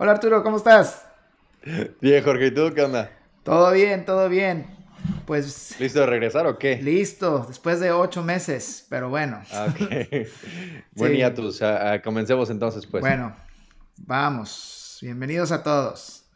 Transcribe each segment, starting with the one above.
Hola Arturo, ¿cómo estás? Bien, Jorge, ¿y tú qué onda? Todo bien, todo bien. Pues. ¿Listo de regresar o qué? Listo, después de ocho meses, pero bueno. Ah, ok. Buen día, tus. comencemos entonces, pues. Bueno, vamos. Bienvenidos a todos.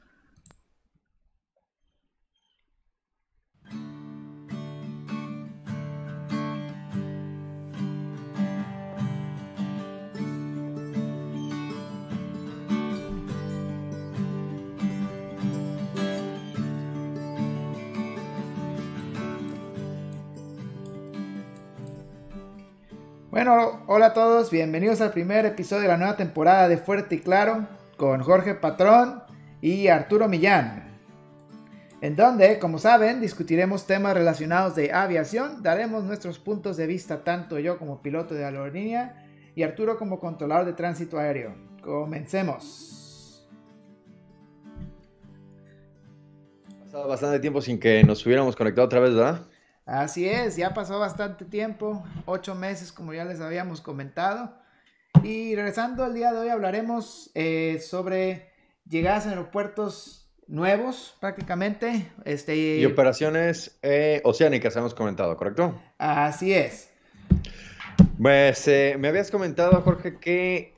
Bueno, hola a todos, bienvenidos al primer episodio de la nueva temporada de Fuerte y Claro con Jorge Patrón y Arturo Millán. En donde, como saben, discutiremos temas relacionados de aviación, daremos nuestros puntos de vista tanto yo como piloto de aerolínea y Arturo como controlador de tránsito aéreo. Comencemos. Pasado bastante tiempo sin que nos hubiéramos conectado otra vez, ¿verdad? Así es, ya pasó bastante tiempo, ocho meses como ya les habíamos comentado. Y regresando al día de hoy hablaremos eh, sobre llegadas a aeropuertos nuevos prácticamente. Este, y operaciones eh, oceánicas hemos comentado, ¿correcto? Así es. Pues eh, me habías comentado, Jorge, que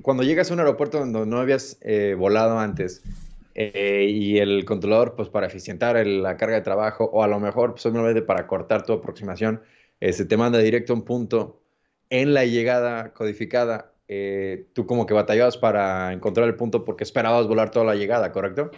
cuando llegas a un aeropuerto donde no habías volado antes, eh, y el controlador, pues para eficientar la carga de trabajo o a lo mejor pues, para cortar tu aproximación, se te manda directo un punto en la llegada codificada. Eh, tú como que batallabas para encontrar el punto porque esperabas volar toda la llegada, ¿correcto?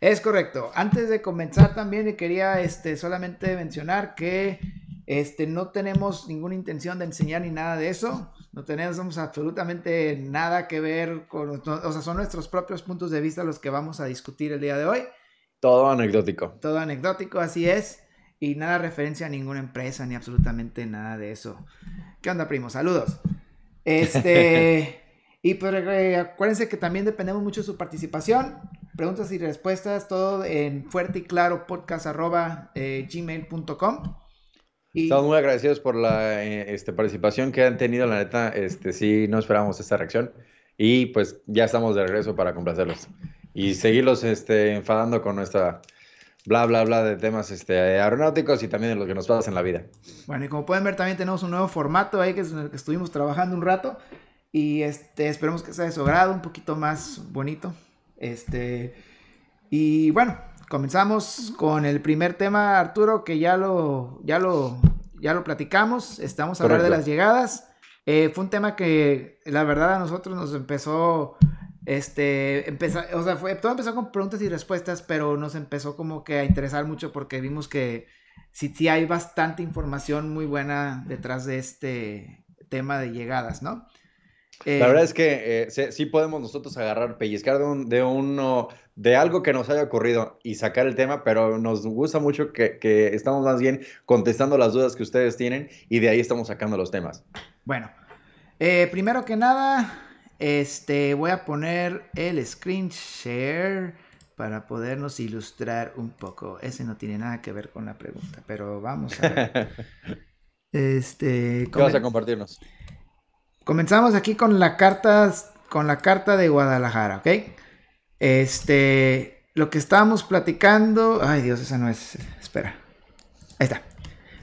Es correcto. Antes de comenzar también quería este, solamente mencionar que este, no tenemos ninguna intención de enseñar ni nada de eso. No tenemos absolutamente nada que ver con, o sea, son nuestros propios puntos de vista los que vamos a discutir el día de hoy. Todo anecdótico. Todo anecdótico, así es. Y nada referencia a ninguna empresa ni absolutamente nada de eso. ¿Qué onda, primo? Saludos. Este, y pues eh, acuérdense que también dependemos mucho de su participación. Preguntas y respuestas, todo en fuerte y claro podcast eh, gmail.com. Estamos muy agradecidos por la eh, este, participación que han tenido, la neta, este, sí, no esperábamos esta reacción y pues ya estamos de regreso para complacerlos y seguirlos este, enfadando con nuestra bla, bla, bla de temas este, aeronáuticos y también de lo que nos pasa en la vida. Bueno, y como pueden ver, también tenemos un nuevo formato ahí que es en el que estuvimos trabajando un rato y este, esperemos que sea de su grado, un poquito más bonito. Este, y bueno, comenzamos con el primer tema, Arturo, que ya lo, ya lo, ya lo platicamos. Estamos a hablar de las llegadas. Eh, fue un tema que la verdad a nosotros nos empezó, este, empezó, o sea, fue, todo empezó con preguntas y respuestas, pero nos empezó como que a interesar mucho porque vimos que sí, sí hay bastante información muy buena detrás de este tema de llegadas, ¿no? La verdad es que eh, sí podemos nosotros agarrar, pellizcar de, un, de uno, de algo que nos haya ocurrido y sacar el tema, pero nos gusta mucho que, estamos más bien contestando las dudas que ustedes tienen y de ahí estamos sacando los temas. Bueno, eh, primero que nada, este, voy a poner el screen share para podernos ilustrar un poco. Ese no tiene nada que ver con la pregunta, pero vamos a ver. este, ¿Qué vas a compartirnos? Comenzamos aquí con la carta, con la carta de Guadalajara, ¿ok? Este, lo que estábamos platicando, ay Dios, esa no es, espera, ahí está.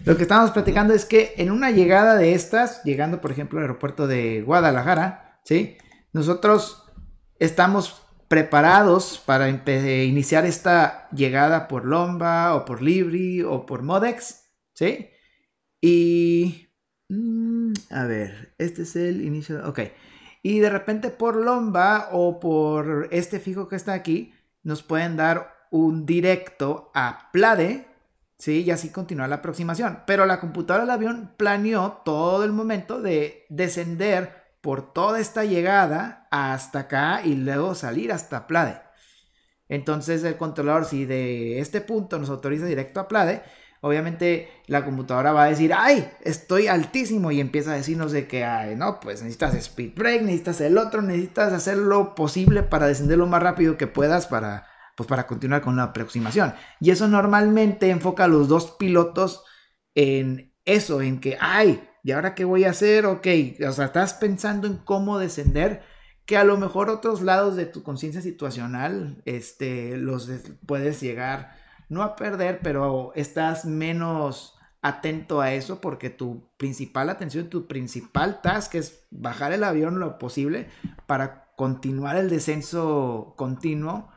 Lo que estábamos platicando es que en una llegada de estas, llegando por ejemplo al aeropuerto de Guadalajara, ¿sí? Nosotros estamos preparados para iniciar esta llegada por Lomba o por Libri o por Modex, ¿sí? Y Mm, a ver, este es el inicio. Ok. Y de repente por Lomba o por este fijo que está aquí, nos pueden dar un directo a Plade, ¿sí? Y así continúa la aproximación. Pero la computadora del avión planeó todo el momento de descender por toda esta llegada hasta acá y luego salir hasta Plade. Entonces el controlador, si de este punto nos autoriza directo a Plade, obviamente la computadora va a decir, ay, estoy altísimo y empieza a decirnos de que, ay, no, pues necesitas speed break, necesitas el otro, necesitas hacer lo posible para descender lo más rápido que puedas para, pues, para continuar con la aproximación. Y eso normalmente enfoca a los dos pilotos en eso, en que, ay, ¿y ahora qué voy a hacer? Ok, o sea, estás pensando en cómo descender que a lo mejor otros lados de tu conciencia situacional, este, los puedes llegar, no a perder, pero estás menos atento a eso porque tu principal atención, tu principal task es bajar el avión lo posible para continuar el descenso continuo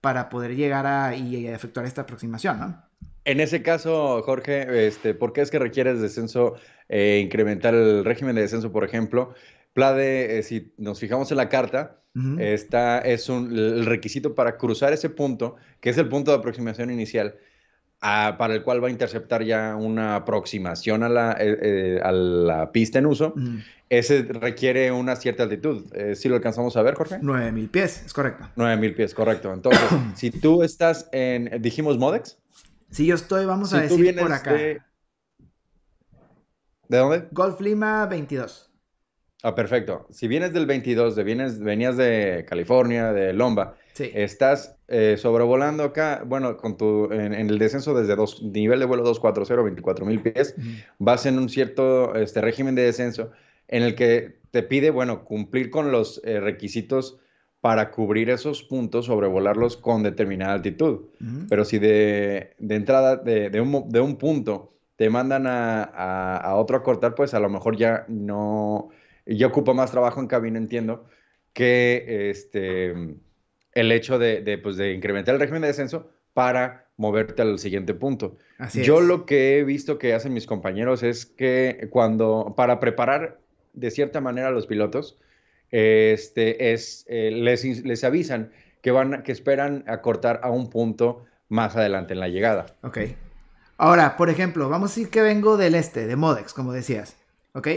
para poder llegar a y efectuar esta aproximación, ¿no? En ese caso, Jorge, este, ¿por qué es que requieres descenso, eh, incrementar el régimen de descenso, por ejemplo? PLADE, eh, si nos fijamos en la carta, está, es un, el requisito para cruzar ese punto, que es el punto de aproximación inicial, para el cual va a interceptar ya una aproximación a la, eh, a la pista en uso. Ese requiere una cierta altitud. ¿Sí lo alcanzamos a ver, Jorge? 9000 pies, es correcto. 9000 pies, correcto. Entonces, si tú estás en, dijimos Modex. Si yo estoy, vamos a decir por acá. De... ¿De dónde? Golf Lima 22. Ah, perfecto. Si vienes del 22, de vienes, venías de California, de Lomba, estás eh, sobrevolando acá, bueno, con tu, en, el descenso desde dos, nivel de vuelo 240, 24 mil pies, vas en un cierto este, régimen de descenso en el que te pide, bueno, cumplir con los eh, requisitos para cubrir esos puntos, sobrevolarlos con determinada altitud. Pero si de, entrada de, un, punto te mandan a, otro a cortar, pues a lo mejor ya no, ya ocupa más trabajo en cabina, entiendo, que este, el hecho de, pues, de incrementar el régimen de descenso para moverte al siguiente punto. Yo lo que he visto que hacen mis compañeros es que cuando, para preparar de cierta manera a los pilotos, este, es, eh, les, les, avisan que, van, que esperan acortar a un punto más adelante en la llegada. Ok. Ahora, por ejemplo, vamos a decir que vengo del este, de Modex, como decías. ¿Ok?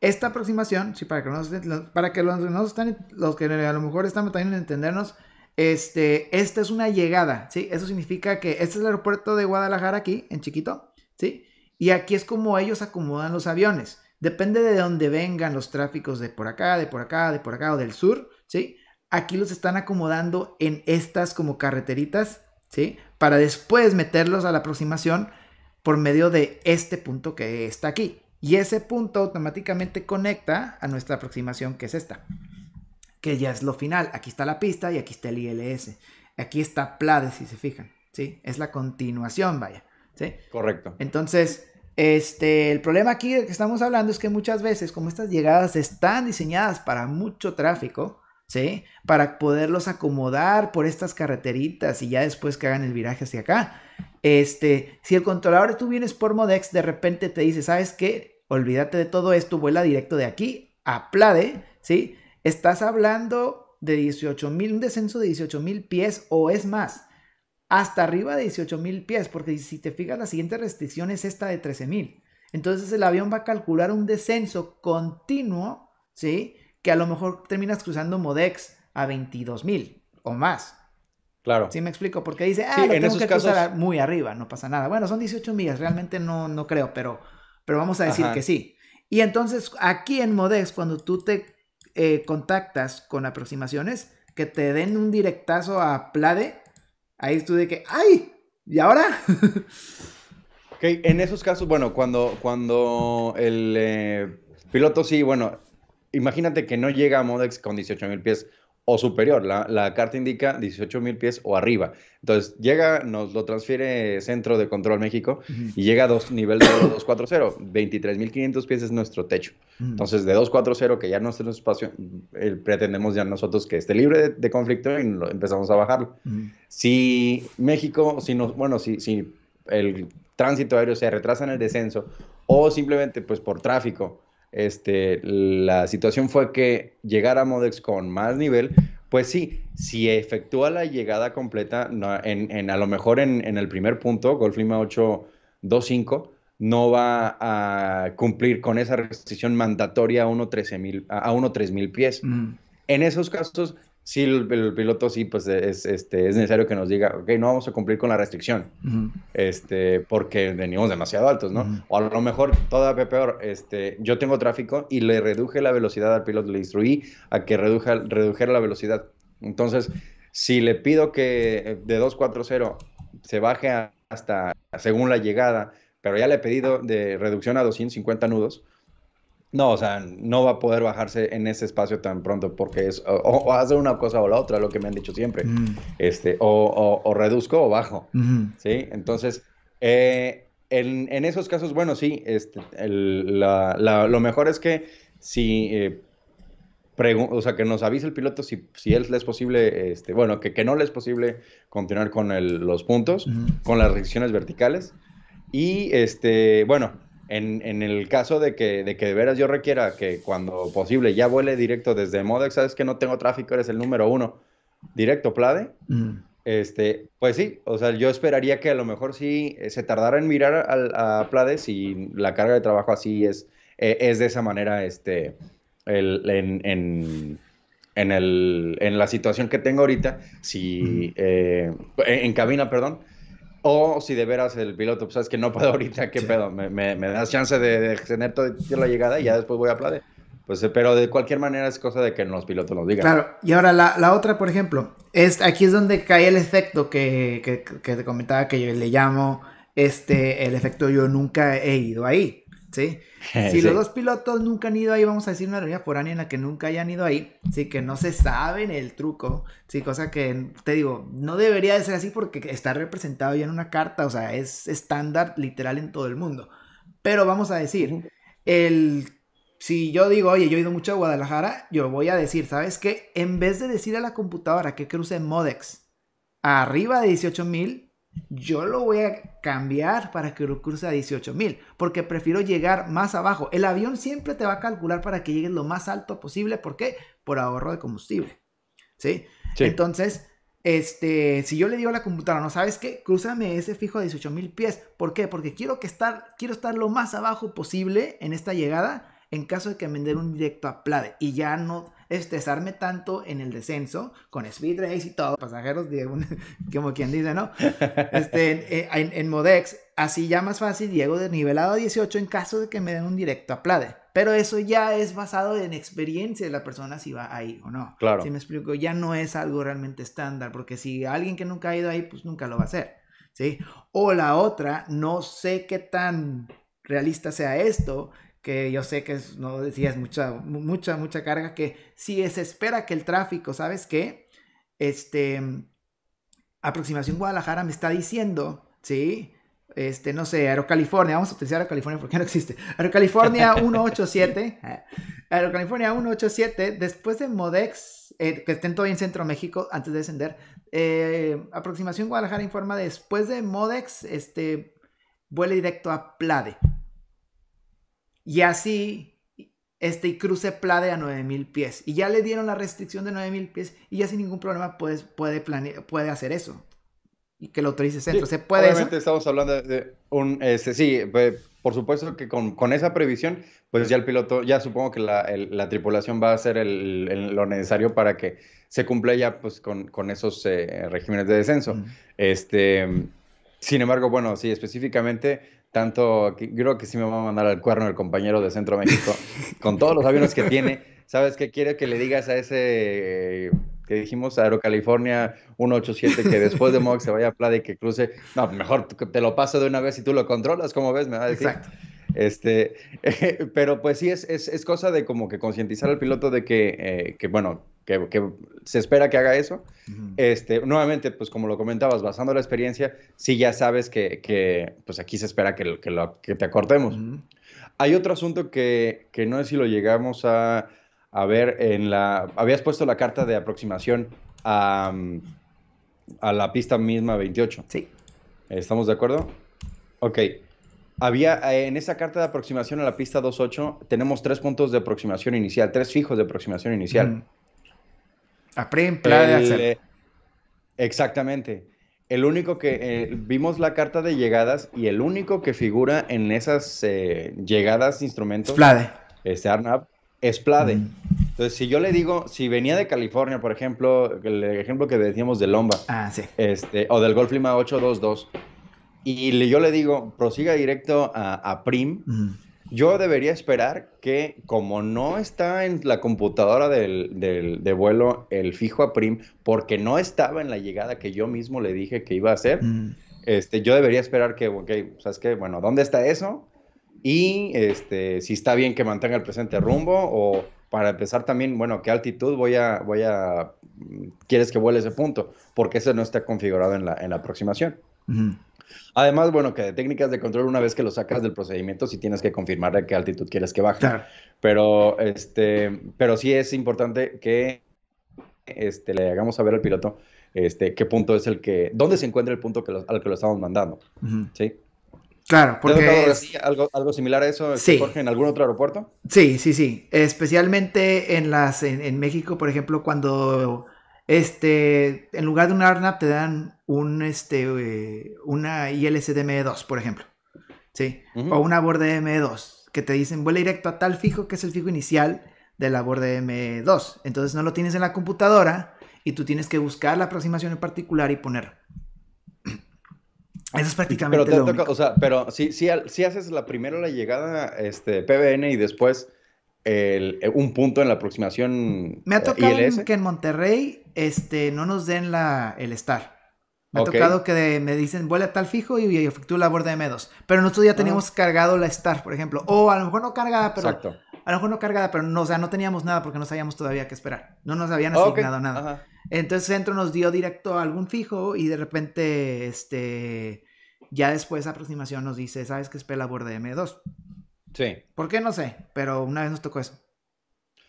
Esta aproximación, sí, para que, nos, para que los, están, los que a lo mejor están también en entendernos, este, esta es una llegada, ¿sí? Eso significa que este es el aeropuerto de Guadalajara aquí, en chiquito, ¿sí? Y aquí es como ellos acomodan los aviones. Depende de dónde vengan los tráficos de por acá, de por acá, de por acá o del sur, ¿sí? Aquí los están acomodando en estas como carreteritas, ¿sí? Para después meterlos a la aproximación por medio de este punto que está aquí. Y ese punto automáticamente conecta a nuestra aproximación que es esta, que ya es lo final. Aquí está la pista y aquí está el ILS. Aquí está PLADE, si se fijan, ¿sí? Es la continuación, vaya, ¿sí? Correcto. Entonces, este, el problema aquí que estamos hablando es que muchas veces, como estas llegadas están diseñadas para mucho tráfico, ¿sí? Para poderlos acomodar por estas carreteritas y ya después que hagan el viraje hacia acá. Este, si el controlador tú vienes por Modex, de repente te dice, ¿sabes qué? Olvídate de todo esto, vuela directo de aquí a Plade, ¿sí? Estás hablando de 18 mil, un descenso de 18 mil pies o es más hasta arriba de 18 mil pies, porque si te fijas, la siguiente restricción es esta de 13 mil. Entonces el avión va a calcular un descenso continuo, ¿sí? Que a lo mejor terminas cruzando Modex a 22 mil o más. Claro. ¿Sí me explico? Porque dice, ah, lo tengo que cruzar muy arriba, no pasa nada. Bueno, son 18 millas, realmente no, no creo, pero, pero vamos a decir que sí. Y entonces aquí en Modex, cuando tú te eh, contactas con aproximaciones, que te den un directazo a Plade, ahí estuve que, ¡ay! ¿Y ahora? ok, en esos casos, bueno, cuando, cuando el eh, piloto sí, bueno, imagínate que no llega a Modex con 18 mil pies o superior. La, carta indica 18 mil pies o arriba. Entonces llega, nos lo transfiere Centro de Control México y llega a dos, nivel de 240. 23 mil 500 pies es nuestro techo. Entonces de 240, que ya no está en espacio, pretendemos ya nosotros que esté libre de, conflicto y lo, empezamos a bajarlo. Si México, si nos, bueno, si, si el tránsito aéreo se retrasa en el descenso o simplemente pues por tráfico este, la situación fue que llegar a Modex con más nivel, pues sí, si efectúa la llegada completa, en, a lo mejor en, el primer punto, Golf Lima 825, no va a cumplir con esa restricción mandatoria a 1.3 a mil pies. En esos casos, sí, el, piloto sí, pues es, este, es necesario que nos diga, ok, no vamos a cumplir con la restricción, este, porque venimos demasiado altos, ¿no? O a lo mejor, todavía peor, este, yo tengo tráfico y le reduje la velocidad al piloto, le instruí a que reduja, redujera la velocidad. Entonces, si le pido que de 240 se baje hasta según la llegada, pero ya le he pedido de reducción a 250 nudos, No, o sea, no va a poder bajarse en ese espacio tan pronto porque es o, hacer una cosa o la otra, lo que me han dicho siempre. Mm. Este, o, reduzco o bajo. ¿Sí? Entonces, eh, en, esos casos, bueno, sí, este, lo mejor es que si eh, o sea, que nos avise el piloto si, si él le es posible, este, bueno, que, que no le es posible continuar con los puntos, con las restricciones verticales. Y, este, bueno, en, en, el caso de que, de que de veras yo requiera que cuando posible ya vuele directo desde Modex, sabes que no tengo tráfico, eres el número uno, directo Plade, este, pues sí, o sea, yo esperaría que a lo mejor sí eh, se tardara en mirar a, a Plade si la carga de trabajo así es, eh, es de esa manera, este, en, en, la situación que tengo ahorita, si eh, en, cabina, perdón, o si de veras el piloto, pues sabes que no puedo ahorita, ¿qué pedo? Me, me, das chance de, de tener toda la llegada y ya después voy a Plade. Pues, eh, pero de cualquier manera es cosa de que los pilotos nos digan. Claro, y ahora la, otra, por ejemplo, es, aquí es donde cae el efecto que, que, que, te comentaba que yo le llamo este, el efecto yo nunca he ido ahí. ¿Sí? Si los dos pilotos nunca han ido ahí, vamos a decir una por foránea en la que nunca hayan ido ahí, sí, que no se saben el truco, sí, cosa que te digo, no debería de ser así porque está representado ya en una carta, o sea, es estándar literal en todo el mundo. Pero vamos a decir, el si yo digo, oye, yo he ido mucho a Guadalajara, yo voy a decir, ¿sabes qué? En vez de decir a la computadora que cruce Modex arriba de 18.000, yo lo voy a cambiar para que lo cruce a 18 mil, porque prefiero llegar más abajo. El avión siempre te va a calcular para que llegues lo más alto posible, ¿por qué? Por ahorro de combustible. ¿Sí? Entonces, este, si yo le digo a la computadora, no sabes qué, cruzame ese fijo a 18 mil pies. ¿Por qué? Porque quiero, que estar, quiero estar lo más abajo posible en esta llegada en caso de que me den un directo a Plade y ya no estresarme tanto en el descenso con Speed Race y todo, pasajeros de como quien dice, ¿no? Este, eh, en, Modex, así ya más fácil llego de nivelado a 18 en caso de que me den un directo a Plade. Pero eso ya es basado en experiencia de la persona si va ahí o no. Claro. Si me explico, ya no es algo realmente estándar, porque si alguien que nunca ha ido ahí, pues nunca lo va a hacer. ¿Sí? O la otra, no sé qué tan realista sea esto, que yo sé que es, no decías mucha, mucha, mucha carga, que si se espera que el tráfico, ¿sabes qué? Este, aproximación Guadalajara me está diciendo, ¿sí? Este, no sé, Aerocalifornia, vamos a utilizar Aerocalifornia porque no existe. Aerocalifornia 187, Aerocalifornia 187, después de Modex, eh, que estén todavía en Centro México antes de descender, eh, aproximación Guadalajara informa después de Modex, este, vuele directo a Plade. Y así, este cruce Plade a 9000 pies. Y ya le dieron la restricción de 9000 pies y ya sin ningún problema puede, puede, puede hacer eso. Y que lo autorice centro. ¿Se puede Obviamente estamos hablando de un, este, sí, por supuesto que con, con, esa previsión, pues ya el piloto, ya supongo que la, la tripulación va a hacer el, lo necesario para que se cumpla ya pues con, con esos eh, regímenes de descenso. Este, sin embargo, bueno, sí, específicamente tanto, creo que sí me va a mandar al cuerno el compañero de Centro México, con todos los aviones que tiene. ¿Sabes qué quiere que le digas a ese que dijimos, Aerocalifornia 187, que después de Mox se vaya a Playa y que cruce? No, mejor te lo paso de una vez y tú lo controlas, como ves? Me va a decir. Exacto. Este, pero pues sí, es, es, es, cosa de como que concientizar al piloto de que, eh, que bueno, que, se espera que haga eso. este, nuevamente, pues como lo comentabas, basando la experiencia, sí ya sabes que, que pues aquí se espera que, que, lo, que te acortemos. Hay otro asunto que, que, no sé si lo llegamos a, a, ver en la... Habías puesto la carta de aproximación a, a la pista misma 28. Sí. ¿Estamos de acuerdo? Ok. Había en esa carta de aproximación a la pista 28, tenemos tres puntos de aproximación inicial, tres fijos de aproximación inicial. Aprende, de eh, Exactamente. El único que eh, vimos la carta de llegadas y el único que figura en esas eh, llegadas instrumentos. Plade. Este Arnab es Plade. Mm. Entonces, si yo le digo, si venía de California, por ejemplo, el ejemplo que decíamos de Lomba. Ah, sí. Este, o del Golf Lima 822. Y yo le digo, prosiga directo a, Prim. Yo debería esperar que, como no está en la computadora del, de vuelo el fijo a Prim, porque no estaba en la llegada que yo mismo le dije que iba a hacer, este, yo debería esperar que, ok, ¿sabes qué? Bueno, ¿dónde está eso? y este, si está bien que mantenga el presente rumbo o para empezar también, bueno, qué altitud voy a, voy a, quieres que vuele ese punto, porque ese no está configurado en la, en la aproximación. Además, bueno, que de técnicas de control, una vez que lo sacas del procedimiento, sí tienes que confirmar de qué altitud quieres que baje. Pero, este, pero sí es importante que este, le hagamos saber al piloto este, qué punto es el que, dónde se encuentra el punto que al que lo estamos mandando. ¿Sí? Claro, porque... algo, algo similar a eso, este, Jorge, en algún otro aeropuerto? Sí, sí, sí. Especialmente en, las, en, México, por ejemplo, cuando este, en lugar de un ARNAP te dan un, este, eh, una ILSDM2, por ejemplo. ¿Sí? O una borde M2, que te dicen, vuela directo a tal fijo, que es el fijo inicial de la borde M2. Entonces no lo tienes en la computadora y tú tienes que buscar la aproximación en particular y poner eso es prácticamente pero te toca, O sea, pero si, si, si, haces la primera la llegada este, PBN y después el, un punto en la aproximación Me ha eh, tocado que en Monterrey este, no nos den la, el STAR. Me ha tocado que me dicen, vuela tal fijo y, efectúo la borda M2. Pero nosotros ya teníamos cargado la STAR, por ejemplo. O a lo mejor no cargada, pero... Exacto. A lo mejor no cargada, pero no, o sea, no teníamos nada porque no sabíamos todavía qué esperar. No nos habían asignado nada. Entonces Centro nos dio directo a algún fijo y de repente, este, ya después esa aproximación nos dice, ¿sabes qué es la borda M2? Sí. ¿Por qué? No sé, pero una vez nos tocó eso.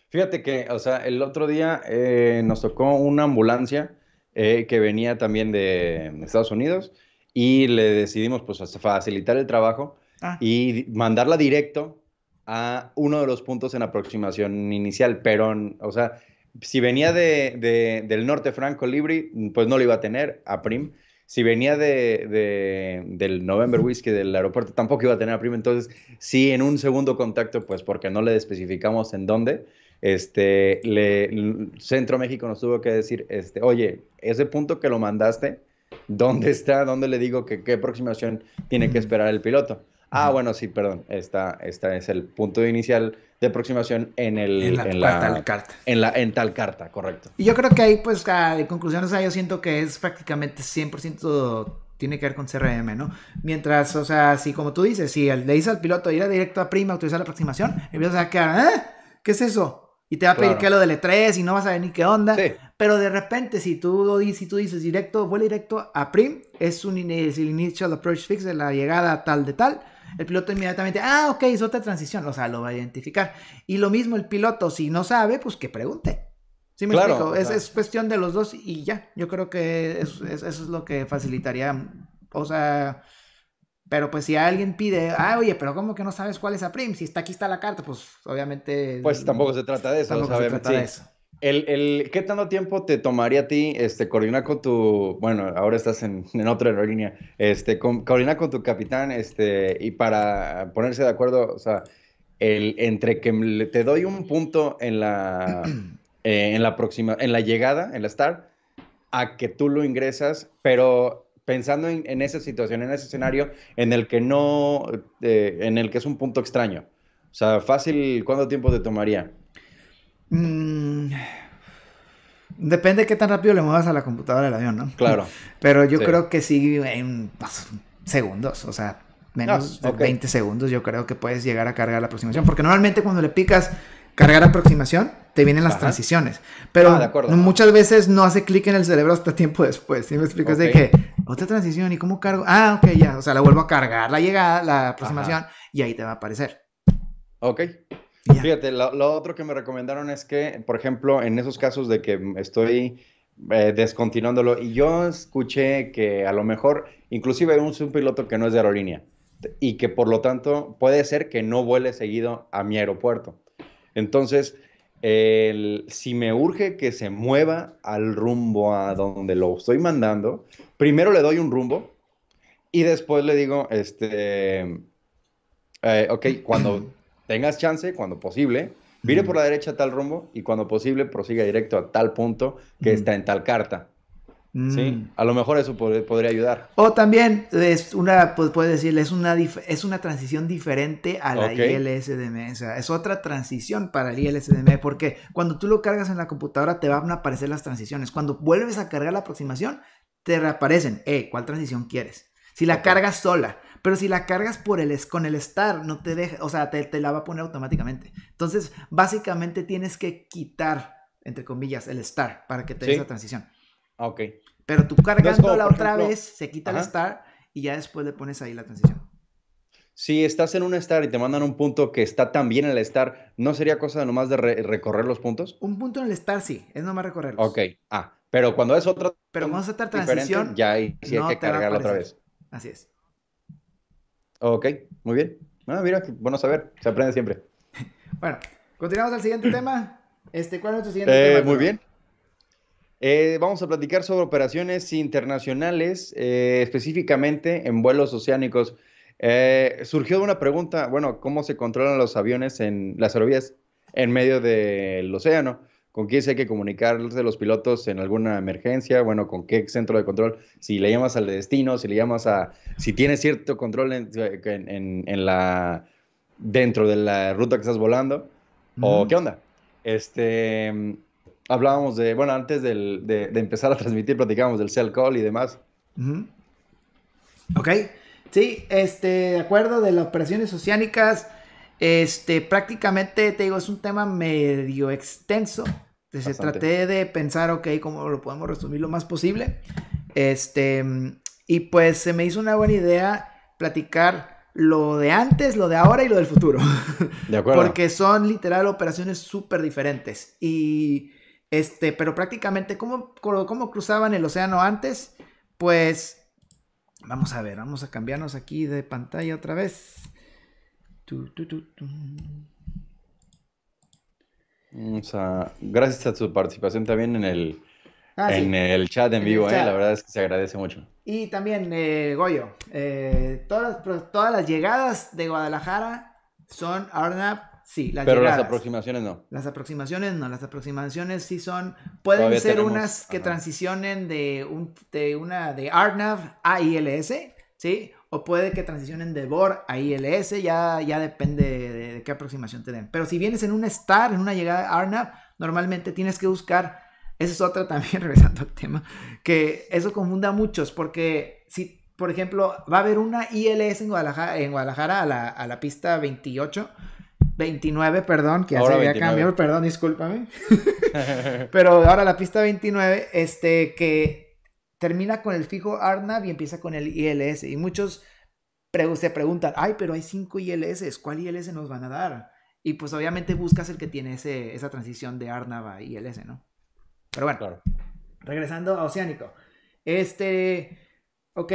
Fíjate que, o sea, el otro día eh, nos tocó una ambulancia eh, que venía también de Estados Unidos y le decidimos pues facilitar el trabajo ah. y mandarla directo a uno de los puntos en aproximación inicial, pero, o sea, si venía de, del norte Franco Libri, pues no lo iba a tener a Prim. Si venía de, del November Whiskey del aeropuerto, tampoco iba a tener a Prim. Entonces, sí, en un segundo contacto, pues porque no le especificamos en dónde, este, le, Centro México nos tuvo que decir, este, oye, ese punto que lo mandaste, ¿dónde está? ¿Dónde le digo que qué aproximación tiene que esperar el piloto? Ah, bueno, sí, perdón. Esta, esta es el punto inicial de aproximación en el en la, tal carta. En la en tal carta, correcto. Y yo creo que ahí, pues, de conclusión, o sea, yo siento que es prácticamente 100% tiene que ver con CRM, ¿no? Mientras, o sea, si como tú dices, si le dices al piloto ir directo a prima, autorizar la aproximación, el piloto se va a quedar, ¿eh? ¿Qué es eso? Y te va a pedir que lo del E3 y no vas a ver ni qué onda. Pero de repente, si tú, si tú dices directo, vuela directo a Prim, es un es el Initial Approach Fix de la llegada tal de tal el piloto inmediatamente, ah, ok, es otra transición, o sea, lo va a identificar. Y lo mismo el piloto, si no sabe, pues que pregunte. ¿Sí me explico? Es, cuestión de los dos y ya. Yo creo que eso es lo que facilitaría. O sea, pero pues si alguien pide, ah, oye, pero ¿cómo que no sabes cuál es a Prim? Si está aquí está la carta, pues obviamente. Pues tampoco se trata de eso. Tampoco se trata de eso. El, el, ¿Qué tanto tiempo te tomaría a ti este, coordinar con tu, bueno, ahora estás en, en otra aerolínea, este, coordinar con tu capitán este, y para ponerse de acuerdo, o sea, el, entre que te doy un punto en la, eh, en la próxima, en la llegada, en la start, a que tú lo ingresas, pero pensando en, en esa situación, en ese escenario en el que no, eh, en el que es un punto extraño. O sea, fácil, ¿cuánto tiempo te tomaría? Mm, depende de qué tan rápido le muevas a la computadora del avión, ¿no? Claro. Pero yo creo que sí en segundos, o sea, menos ah, de 20 segundos yo creo que puedes llegar a cargar la aproximación. Porque normalmente cuando le picas cargar aproximación, te vienen las transiciones. Pero ah, muchas veces no hace clic en el cerebro hasta tiempo después. ¿Sí me explicas? De que, otra transición, ¿y cómo cargo? Ah, ok, ya. O sea, la vuelvo a cargar la llegada, la aproximación, y ahí te va a aparecer. Ok. Fíjate, lo, otro que me recomendaron es que, por ejemplo, en esos casos de que estoy eh, descontinuándolo, y yo escuché que a lo mejor, inclusive hay un, un piloto que no es de aerolínea, y que por lo tanto puede ser que no vuele seguido a mi aeropuerto. Entonces, si me urge que se mueva al rumbo a donde lo estoy mandando, primero le doy un rumbo y después le digo, este, eh, ok, cuando tengas chance, cuando posible, vire por la derecha a tal rumbo y cuando posible prosiga directo a tal punto que está en tal carta. Sí, mm. a lo mejor eso podría ayudar. O también es una, pues puede decirle, es una, es una transición diferente a la ILSDM. O sea, es otra transición para el ILSDM porque cuando tú lo cargas en la computadora te van a aparecer las transiciones. Cuando vuelves a cargar la aproximación, te reaparecen, eh, ¿cuál transición quieres? Si la cargas sola, Pero si la cargas por el, con el Star, no te deja, o sea, te, te la va a poner automáticamente. Entonces, básicamente tienes que quitar, entre comillas, el Star para que te dé esa transición. Ok. Pero tú cargando la otra vez, se quita el Star y ya después le pones ahí la transición. Si estás en un Star y te mandan un punto que está también en el Star, ¿no sería cosa nomás de recorrer los puntos? Un punto en el Star sí, es nomás recorrerlos. Ok, ah, pero cuando es otra. Pero vamos a hacer transición. Ya sí hay que cargarla otra vez. Así es. Ok, muy bien. Ah, mira, bueno saber, se aprende siempre. bueno, continuamos al siguiente tema. Este, ¿Cuál es nuestro siguiente eh, tema? Muy bien. Eh, vamos a platicar sobre operaciones internacionales, eh, específicamente en vuelos oceánicos. surgió una pregunta, bueno, ¿cómo se controlan los aviones en las aerovías en medio del océano? Con quién se hay que comunicarse los pilotos en alguna emergencia, bueno, con qué centro de control, si le llamas al de destino, si le llamas a, si tienes cierto control en, la, dentro de la ruta que estás volando, o qué onda. Este, hablábamos de, bueno, antes de, empezar a transmitir, platicábamos del cell call y demás. Ok, sí, este, de acuerdo, de las operaciones oceánicas, este, prácticamente, te digo, es un tema medio extenso. Entonces, traté de pensar, ok, cómo lo podemos resumir lo más posible. Este, y pues se me hizo una buena idea platicar lo de antes, lo de ahora y lo del futuro. De acuerdo. Porque son literal operaciones súper diferentes. Y, este, pero prácticamente, ¿cómo, ¿cómo cruzaban el océano antes? Pues, vamos a ver, vamos a cambiarnos aquí de pantalla otra vez. O sea, gracias a su participación también en el, ah, en el chat en vivo, ¿eh? la verdad es que se agradece mucho. Y también, eh, Goyo, eh, todas, todas las llegadas de Guadalajara son Arnab, sí, las Pero las aproximaciones no. Las aproximaciones no, las aproximaciones sí son, pueden ser unas que transicionen de, un, de una de Arnav a ILS, ¿sí? O puede que transicionen de BOR a ILS, ya, ya depende de, qué aproximación te den. Pero si vienes en un STAR, en una llegada ARNAV, normalmente tienes que buscar, esa es otra también, regresando al tema, que eso confunda a muchos, porque si, por ejemplo, va a haber una ILS en Guadalajara, en Guadalajara a, la, a la pista 28, 29, perdón, que ya se había cambiado, perdón, discúlpame. Pero ahora la pista 29, este, que termina con el fijo ARNAV y empieza con el ILS. Y muchos se preguntan, ay, pero hay cinco ILS, ¿cuál ILS nos van a dar? Y pues obviamente buscas el que tiene ese, esa transición de ARNAV a ILS, ¿no? Pero bueno, regresando a Oceánico. Este, ok,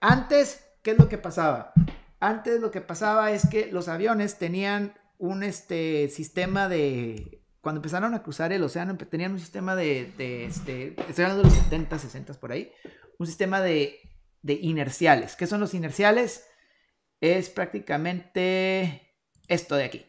antes, ¿qué es lo que pasaba? Antes lo que pasaba es que los aviones tenían un este, sistema de cuando empezaron a cruzar el océano, tenían un sistema de, este, estoy hablando de los 70, 60 por ahí, un sistema de, de inerciales. ¿Qué son los inerciales? Es prácticamente esto de aquí.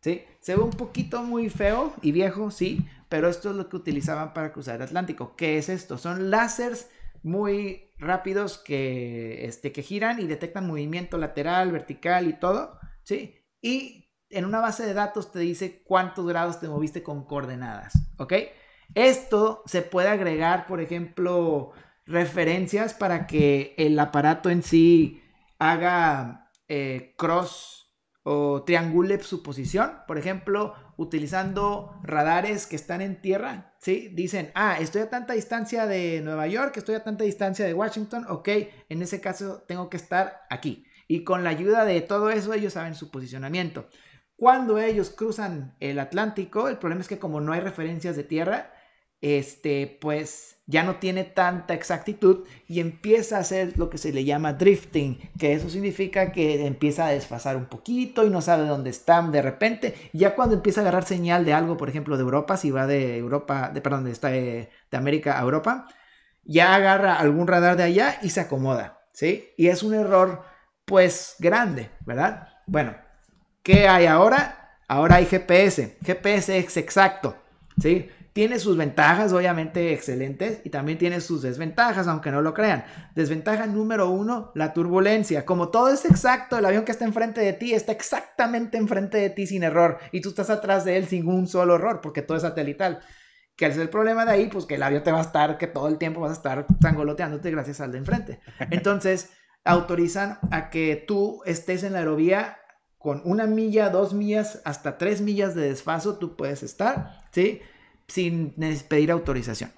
¿sí? Se ve un poquito muy feo y viejo, sí, pero esto es lo que utilizaban para cruzar el Atlántico. ¿Qué es esto? Son láseres muy rápidos que, este, que giran y detectan movimiento lateral, vertical y todo, ¿sí? Y en una base de datos te dice cuántos grados te moviste con coordenadas, ¿ok? Esto se puede agregar, por ejemplo, referencias para que el aparato en sí haga eh, cross o triangule su posición. Por ejemplo, utilizando radares que están en tierra, ¿sí? Dicen, ah, estoy a tanta distancia de Nueva York, estoy a tanta distancia de Washington, ok, en ese caso tengo que estar aquí. Y con la ayuda de todo eso, ellos saben su posicionamiento. Cuando ellos cruzan el Atlántico, el problema es que como no hay referencias de tierra, este, pues ya no tiene tanta exactitud y empieza a hacer lo que se le llama drifting, que eso significa que empieza a desfasar un poquito y no sabe dónde están de repente. Ya cuando empieza a agarrar señal de algo, por ejemplo, de Europa, si va de Europa, de, perdón, de, de, de América a Europa, ya agarra algún radar de allá y se acomoda, ¿sí? Y es un error, pues, grande, ¿verdad? Bueno, ¿Qué hay ahora? Ahora hay GPS. GPS es exacto, ¿sí? Tiene sus ventajas, obviamente excelentes, y también tiene sus desventajas, aunque no lo crean. Desventaja número uno, la turbulencia. Como todo es exacto, el avión que está enfrente de ti está exactamente enfrente de ti sin error, y tú estás atrás de él sin un solo error, porque todo es satelital. ¿Qué es el problema de ahí? Pues que el avión te va a estar, que todo el tiempo vas a estar sangoloteándote gracias al de enfrente. Entonces, autorizan a que tú estés en la aerovía con una milla, dos millas, hasta tres millas de desfaso, tú puedes estar, ¿sí? Sin pedir autorización.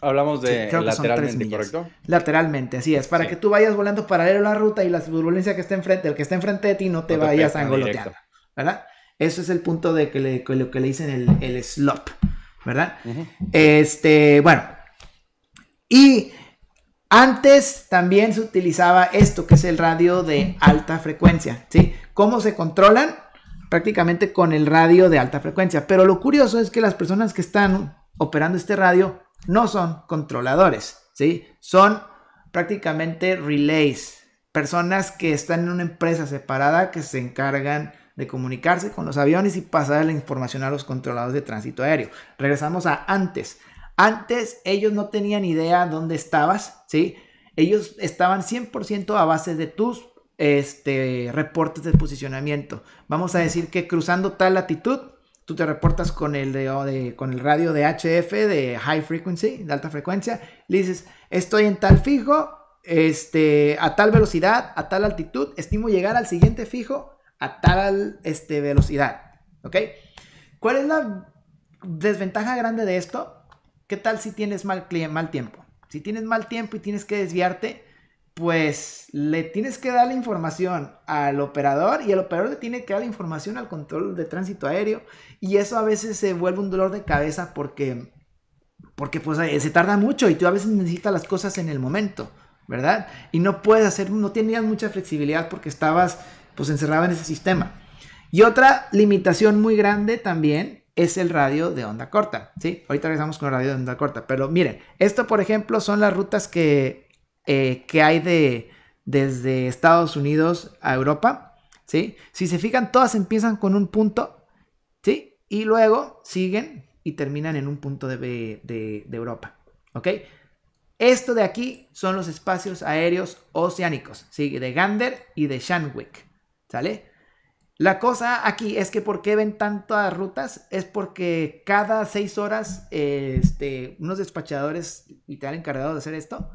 Hablamos de lateralmente, ¿correcto? Lateralmente, así es. Para que tú vayas volando paralelo a la ruta y la turbulencia que está enfrente, el que está enfrente de ti, no te vayas angoloteando, ¿verdad? Eso es el punto de que le, lo que le dicen el, el slop, ¿verdad? Este, bueno. Y antes también se utilizaba esto, que es el radio de alta frecuencia, ¿sí? ¿Cómo se controlan? Prácticamente con el radio de alta frecuencia. Pero lo curioso es que las personas que están operando este radio no son controladores, ¿sí? Son prácticamente relays, personas que están en una empresa separada que se encargan de comunicarse con los aviones y pasar la información a los controladores de tránsito aéreo. Regresamos a antes. Antes ellos no tenían idea dónde estabas, ¿sí? Ellos estaban 100% a base de tus este, reportes de posicionamiento. Vamos a decir que cruzando tal latitud, tú te reportas con el, de, con el radio de HF de high frequency, de alta frecuencia, le dices, estoy en tal fijo, este, a tal velocidad, a tal altitud, estimo llegar al siguiente fijo a tal este, velocidad, ¿ok? ¿Cuál es la desventaja grande de esto? ¿Qué tal si tienes mal, mal tiempo? Si tienes mal tiempo y tienes que desviarte, pues le tienes que dar la información al operador y el operador le tiene que dar la información al control de tránsito aéreo y eso a veces se vuelve un dolor de cabeza porque porque pues eh, se tarda mucho y tú a veces necesitas las cosas en el momento, ¿verdad? Y no puedes hacer, no tenías mucha flexibilidad porque estabas pues encerrado en ese sistema. Y otra limitación muy grande también es el radio de onda corta, ¿sí? Ahorita regresamos con el radio de onda corta, pero miren, esto por ejemplo son las rutas que eh, que hay de, desde Estados Unidos a Europa, ¿sí? Si se fijan, todas empiezan con un punto, ¿sí? Y luego siguen y terminan en un punto de, de, Europa, ¿ok? Esto de aquí son los espacios aéreos oceánicos, ¿sí? De Gander y de Shanwick, ¿sale? La cosa aquí es que ¿por qué ven tantas rutas? Es porque cada seis horas este, unos despachadores literal encargados de hacer esto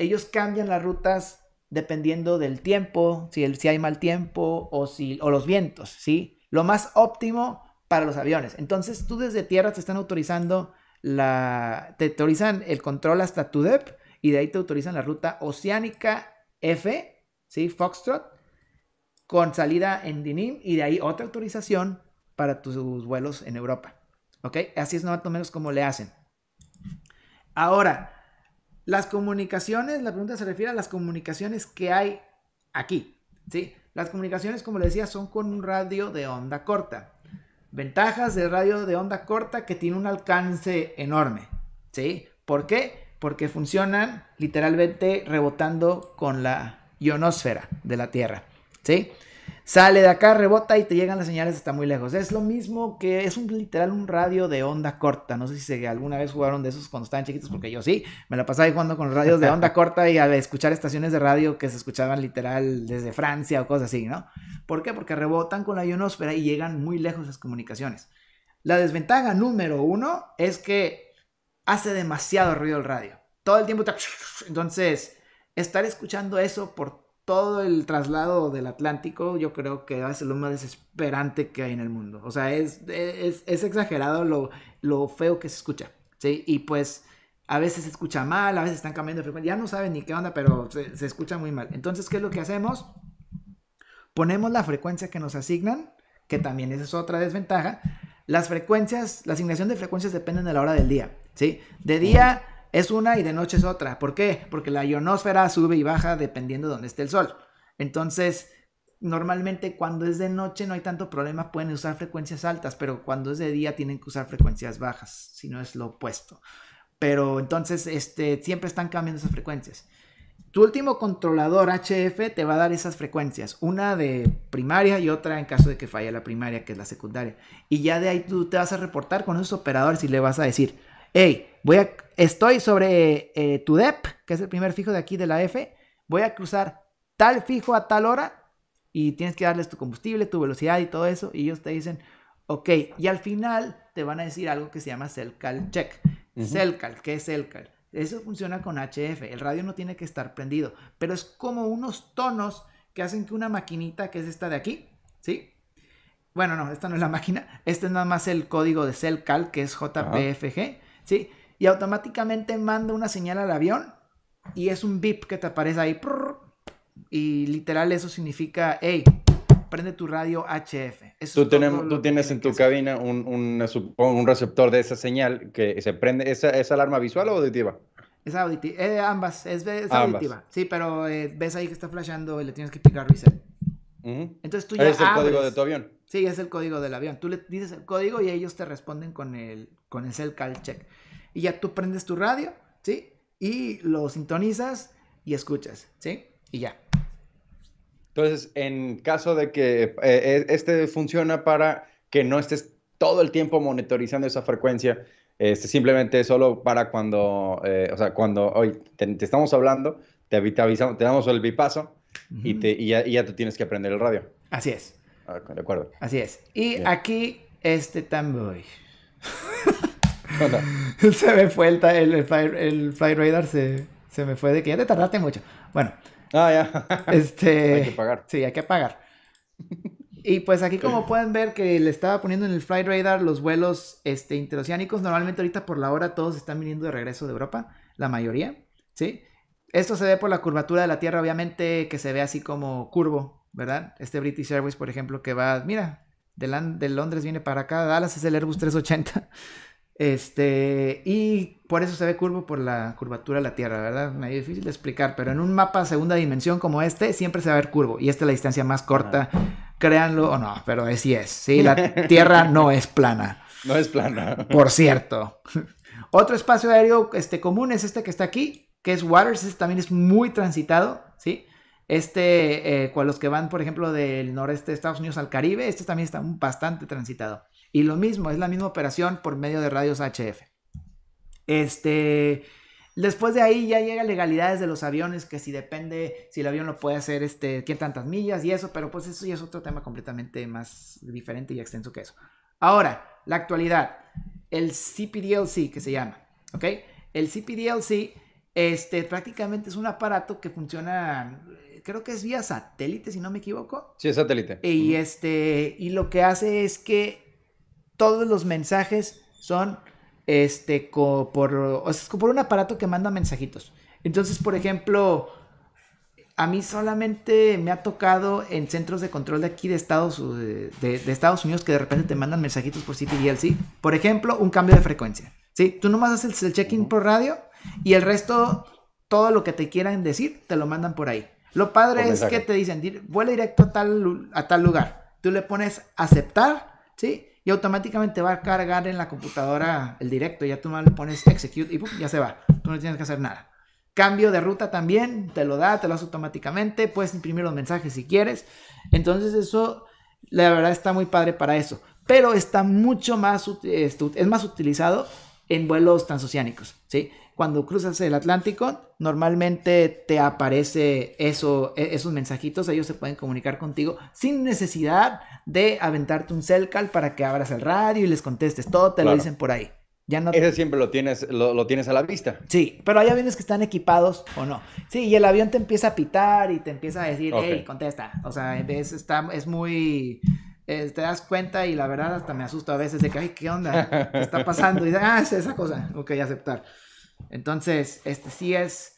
ellos cambian las rutas dependiendo del tiempo, si, hay mal tiempo o, los vientos, ¿sí? Lo más óptimo para los aviones. Entonces tú desde tierra te están autorizando la, te autorizan el control hasta TUDEP y de ahí te autorizan la ruta oceánica F, ¿sí? Foxtrot, con salida en Dinim y de ahí otra autorización para tus vuelos en Europa. ¿Ok? Así es más o menos como le hacen. Ahora, las comunicaciones, la pregunta se refiere a las comunicaciones que hay aquí, ¿sí? Las comunicaciones, como le decía, son con un radio de onda corta. Ventajas del radio de onda corta que tiene un alcance enorme, ¿sí? ¿Por qué? Porque funcionan literalmente rebotando con la ionosfera de la Tierra, ¿sí? Sale de acá, rebota y te llegan las señales hasta muy lejos. Es lo mismo que es un literal un radio de onda corta. No sé si alguna vez jugaron de esos cuando estaban chiquitos, porque yo sí. Me la pasaba jugando con radios de onda corta y a escuchar estaciones de radio que se escuchaban literal desde Francia o cosas así, ¿no? ¿Por qué? Porque rebotan con la ionosfera y llegan muy lejos las comunicaciones. La desventaja número uno es que hace demasiado ruido el radio. Todo el tiempo está... Entonces, estar escuchando eso por todo el traslado del Atlántico, yo creo que ser lo más desesperante que hay en el mundo. O sea, es, es, exagerado lo, feo que se escucha, ¿sí? Y pues a veces se escucha mal, a veces están cambiando de frecuencia, ya no saben ni qué onda, pero se, se escucha muy mal. Entonces, ¿qué es lo que hacemos? Ponemos la frecuencia que nos asignan, que también esa es otra desventaja. Las frecuencias, la asignación de frecuencias dependen de la hora del día, ¿sí? De día es una y de noche es otra. ¿Por qué? Porque la ionosfera sube y baja dependiendo de dónde esté el sol. Entonces, normalmente cuando es de noche no hay tanto problema, pueden usar frecuencias altas, pero cuando es de día tienen que usar frecuencias bajas, si no es lo opuesto. Pero entonces, este, siempre están cambiando esas frecuencias. Tu último controlador HF te va a dar esas frecuencias, una de primaria y otra en caso de que falle la primaria, que es la secundaria. Y ya de ahí tú te vas a reportar con esos operadores y le vas a decir, hey, voy a, estoy sobre eh, tu DEP, que es el primer fijo de aquí de la F, voy a cruzar tal fijo a tal hora y tienes que darles tu combustible, tu velocidad y todo eso, y ellos te dicen, ok, y al final te van a decir algo que se llama Celcal Check. Celcal, ¿qué es Celcal? Eso funciona con HF. El radio no tiene que estar prendido, pero es como unos tonos que hacen que una maquinita, que es esta de aquí, ¿sí? Bueno, no, esta no es la máquina. Este es nada más el código de CellCal, que es JPFG, ¿sí? Y automáticamente manda una señal al avión y es un beep que te aparece ahí. Y literal eso significa, hey, prende tu radio HF. tú, tenemos, tú tienes en tu cabina un, un, receptor de esa señal que se prende. ¿Esa, ¿Es alarma visual o auditiva? Es auditiva. Eh, ambas. Es, auditiva. Sí, pero eh, ves ahí que está flashando y le tienes que picar reset. Entonces tú ya ¿Es el código de tu avión? Sí, es el código del avión. Tú le dices el código y ellos te responden con el, con el cell call check. Y ya tú prendes tu radio, ¿sí? Y lo sintonizas y escuchas, ¿sí? Y ya. Entonces, en caso de que eh, eh, este funciona para que no estés todo el tiempo monitorizando esa frecuencia, este, simplemente solo para cuando, eh, o sea, cuando hoy te, estamos hablando, te, avisamos, te damos el bipaso y, te, y, ya, y, ya, tú tienes que aprender el radio. Así es. Ah, de acuerdo. Así es. Y aquí, este también. se me fue el, el, el, Fly, Radar, se, se me fue de que ya te tardaste mucho. Bueno. Ah, ya. este, hay que pagar. Sí, hay que pagar. Y pues aquí como pueden ver que le estaba poniendo en el Flight Radar los vuelos este, interoceánicos, normalmente ahorita por la hora todos están viniendo de regreso de Europa, la mayoría, ¿sí? Esto se ve por la curvatura de la Tierra, obviamente que se ve así como curvo, ¿verdad? Este British Airways, por ejemplo, que va, mira, de, de Londres viene para acá, Dallas es el Airbus 380. Este, y por eso se ve curvo por la curvatura de la Tierra, ¿verdad? Medio difícil de explicar, pero en un mapa segunda dimensión como este, siempre se va a ver curvo. Y esta es la distancia más corta, créanlo o no, pero así es. Sí, la Tierra no es plana. No es plana. Por cierto. Otro espacio aéreo este, común es este que está aquí, que es Waters. Este también es muy transitado, ¿sí? Este, eh, con los que van, por ejemplo, del noreste de Estados Unidos al Caribe, este también está bastante transitado. Y lo mismo, es la misma operación por medio de radios HF. Este, después de ahí ya llega legalidades de los aviones, que si depende si el avión lo puede hacer, este, qué tantas millas y eso, pero pues eso ya es otro tema completamente más diferente y extenso que eso. Ahora, la actualidad, el CPDLC que se llama, ¿ok? El CPDLC, este, prácticamente es un aparato que funciona, creo que es vía satélite, si no me equivoco. Sí, es satélite. Y, este, y lo que hace es que todos los mensajes son este, por, por un aparato que manda mensajitos. Entonces, por ejemplo, a mí solamente me ha tocado en centros de control de aquí de Estados, de, Estados Unidos que de repente te mandan mensajitos por CPDLC. Por ejemplo, un cambio de frecuencia. ¿sí? Tú nomás haces el check-in por radio y el resto, todo lo que te quieran decir, te lo mandan por ahí. Lo padre es que te dicen, vuela directo a tal, a tal lugar. Tú le pones aceptar, ¿sí? y automáticamente va a cargar en la computadora el directo. Ya tú más le pones execute y ya se va. Tú no tienes que hacer nada. Cambio de ruta también, te lo da, te lo hace automáticamente. Puedes imprimir los mensajes si quieres. Entonces, eso, la verdad, está muy padre para eso. Pero está mucho más, es más utilizado en vuelos transoceánicos, ¿sí? Cuando cruzas el Atlántico, normalmente te aparece eso, e, esos mensajitos, ellos se pueden comunicar contigo sin necesidad de aventarte un cell para que abras el radio y les contestes, todo te lo dicen por ahí. Ya no... Ese siempre lo tienes, lo, tienes a la vista. Sí, pero hay aviones que están equipados o no. Sí, y el avión te empieza a pitar y te empieza a decir, hey, contesta. O sea, es, está, es muy eh, te das cuenta y la verdad hasta me asusto a veces de que, ay, ¿qué onda? ¿Qué está pasando? Y ah, es esa cosa, ok, aceptar. Entonces, este sí es,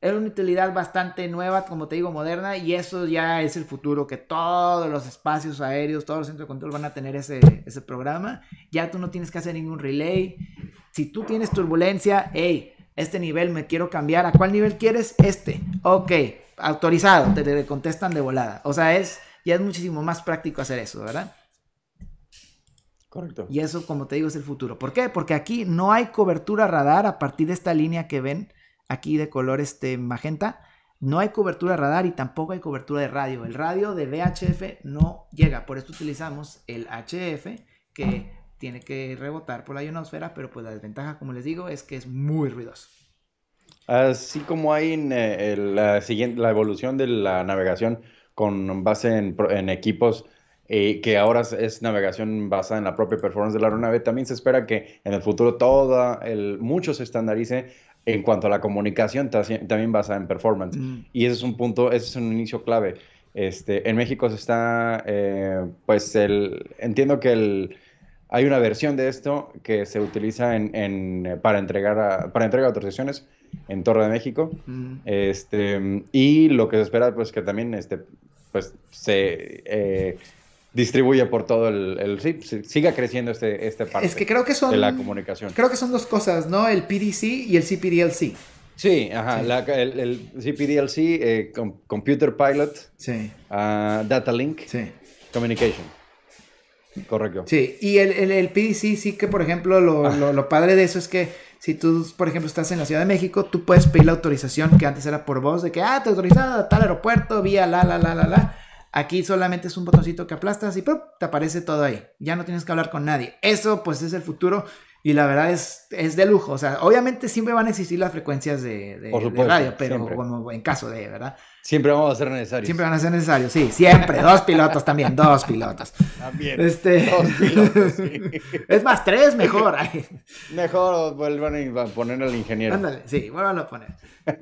es una utilidad bastante nueva, como te digo, moderna, y eso ya es el futuro, que todos los espacios aéreos, todos los centros de control van a tener ese, ese programa. Ya tú no tienes que hacer ningún relay. Si tú tienes turbulencia, hey, este nivel me quiero cambiar, ¿a cuál nivel quieres? Este. Ok, autorizado, te, te contestan de volada. O sea, es ya es muchísimo más práctico hacer eso, ¿verdad? Correcto. Y eso, como te digo, es el futuro. ¿Por qué? Porque aquí no hay cobertura radar a partir de esta línea que ven aquí de color este magenta. No hay cobertura radar y tampoco hay cobertura de radio. El radio de VHF no llega. Por esto utilizamos el HF que tiene que rebotar por la ionosfera, pero pues la desventaja, como les digo, es que es muy ruidoso. Así como hay en eh, la, siguiente, la evolución de la navegación con base en, equipos eh, que ahora es navegación basada en la propia performance de la aeronave, también se espera que en el futuro toda el, mucho se estandarice en cuanto a la comunicación, también basada en performance. Mm. Y ese es un punto, ese es un inicio clave. Este, en México se está, eh, pues el, entiendo que el, hay una versión de esto que se utiliza en, para, entregar para entrega de autorizaciones en Torre de México. Mm. Este, y lo que se espera, pues que también este, pues, se eh, distribuye por todo el, sí, siga creciendo este, este parte es que creo que son, de la comunicación. Creo que son dos cosas, ¿no? El PDC y el CPDLC. Sí, ajá, el, el, CPDLC, eh, Computer Pilot, sí. Uh, Data Link, sí. Communication. Correcto. Sí, y el, el, PDC sí que, por ejemplo, lo, ah. lo, lo, padre de eso es que si tú, por ejemplo, estás en la Ciudad de México, tú puedes pedir la autorización que antes era por voz, de que, ah, te autorizado a tal aeropuerto, vía la, la, la, la, la. Aquí solamente es un botoncito que aplastas y te aparece todo ahí. Ya no tienes que hablar con nadie. Eso pues es el futuro y la verdad es, es de lujo. O sea, obviamente siempre van a existir las frecuencias de, de, radio, pero como en caso de, ¿verdad? Siempre vamos a ser necesarios. Siempre van a ser necesarios, sí, siempre. dos pilotos también, dos pilotos. También. Este... Dos pilotos, sí. Es más, tres mejor. mejor vuelvan a poner al ingeniero. Ándale, sí, vuelvan a poner.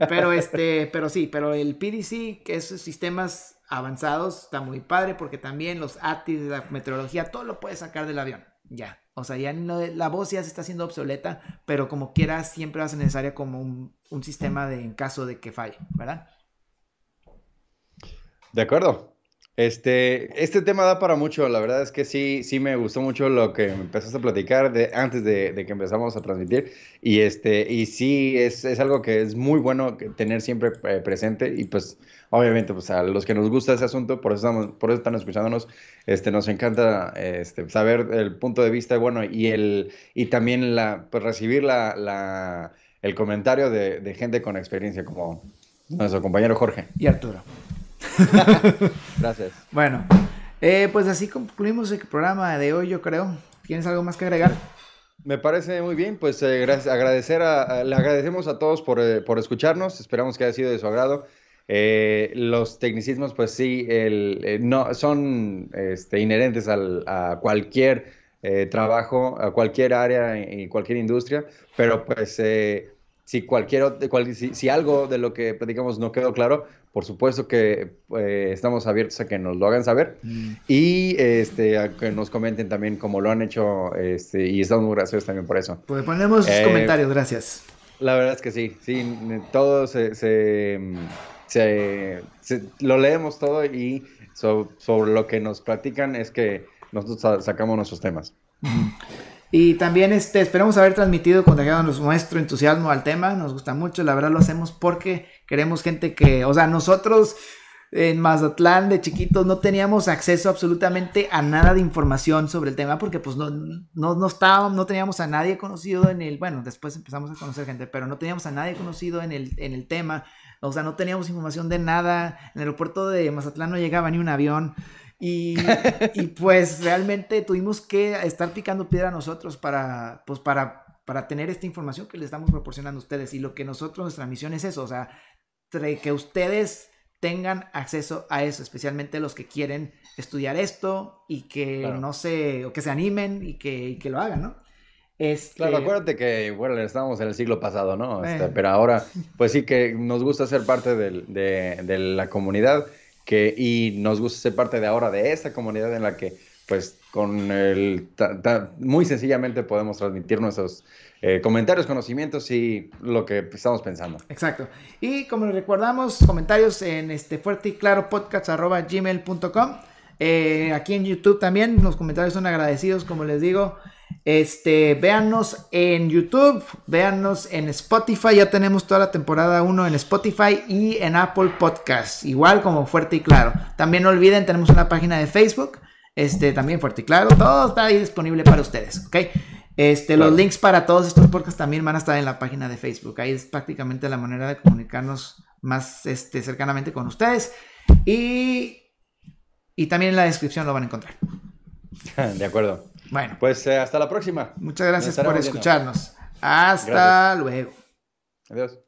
Pero este, pero sí, pero el PDC, que es sistemas avanzados, está muy padre porque también los ATIS, la meteorología, todo lo puedes sacar del avión. Ya. O sea, ya no, la voz ya se está haciendo obsoleta, pero como quiera, siempre va a ser necesaria como un, un sistema de en caso de que falle, ¿verdad? De acuerdo. Este, este tema da para mucho, la verdad es que sí, sí me gustó mucho lo que empezaste a platicar de, antes de, que empezamos a transmitir y, este, y sí, es, es algo que es muy bueno tener siempre eh, presente y pues obviamente pues a los que nos gusta ese asunto, por eso, estamos, por eso están escuchándonos, este, nos encanta este, saber el punto de vista bueno y, el, y también la, pues recibir la, la, el comentario de, de gente con experiencia como nuestro compañero Jorge. Y Arturo. Gracias. Bueno, eh, pues así concluimos el programa de hoy, yo creo. ¿Tienes algo más que agregar? Me parece muy bien, pues eh, agradecer a, le agradecemos a todos por, eh, por, escucharnos, esperamos que haya sido de su agrado. Los tecnicismos, pues sí, el, no, son este, inherentes al, a cualquier trabajo, a cualquier área y cualquier industria, pero pues si cualquier si, si, algo de lo que platicamos no quedó claro, por supuesto que eh, estamos abiertos a que nos lo hagan saber mm. y este, a que nos comenten también cómo lo han hecho este, y estamos muy graciosos también por eso. Pues ponemos eh, comentarios, gracias. La verdad es que sí, sí, todo se, se, lo leemos todo y sobre lo que nos platican es que nosotros sacamos nuestros temas. Y también este, esperamos haber transmitido, contagiado nuestro entusiasmo al tema. Nos gusta mucho, la verdad lo hacemos porque queremos gente que, o sea, nosotros en Mazatlán de chiquitos no teníamos acceso absolutamente a nada de información sobre el tema porque pues no, no, no estábamos, no teníamos a nadie conocido en el, bueno, después empezamos a conocer gente, pero no teníamos a nadie conocido en el, en el tema, o sea, no teníamos información de nada, en el aeropuerto de Mazatlán no llegaba ni un avión. Y, y, pues realmente tuvimos que estar picando piedra nosotros para, pues para, para tener esta información que les estamos proporcionando a ustedes. Y lo que nosotros, nuestra misión es eso, o sea, que ustedes tengan acceso a eso, especialmente los que quieren estudiar esto y que no se, o que se animen y que, y que lo hagan, ¿no? Este... Claro, acuérdate que, bueno, estábamos en el siglo pasado, ¿no? Este, pero ahora, pues sí que nos gusta ser parte de, de, de la comunidad que, y nos gusta ser parte de ahora de esta comunidad en la que, pues, con el, muy sencillamente podemos transmitir nuestros eh, comentarios, conocimientos y lo que estamos pensando. Exacto. Y como les recordamos, comentarios en este fuerte y claro podcast arroba gmail.com. Eh, aquí en YouTube también los comentarios son agradecidos, como les digo. Este, véannos en YouTube, véannos en Spotify, ya tenemos toda la temporada 1 en Spotify y en Apple Podcasts, igual como Fuerte y Claro. También no olviden, tenemos una página de Facebook, este, también Fuerte y Claro, todo está ahí disponible para ustedes, ¿ok? Este, Los links para todos estos podcasts también van a estar en la página de Facebook, ahí es prácticamente la manera de comunicarnos más este, cercanamente con ustedes y, y también en la descripción lo van a encontrar. De acuerdo. Bueno. Pues eh, hasta la próxima. Muchas gracias por escucharnos. Hasta luego. Adiós.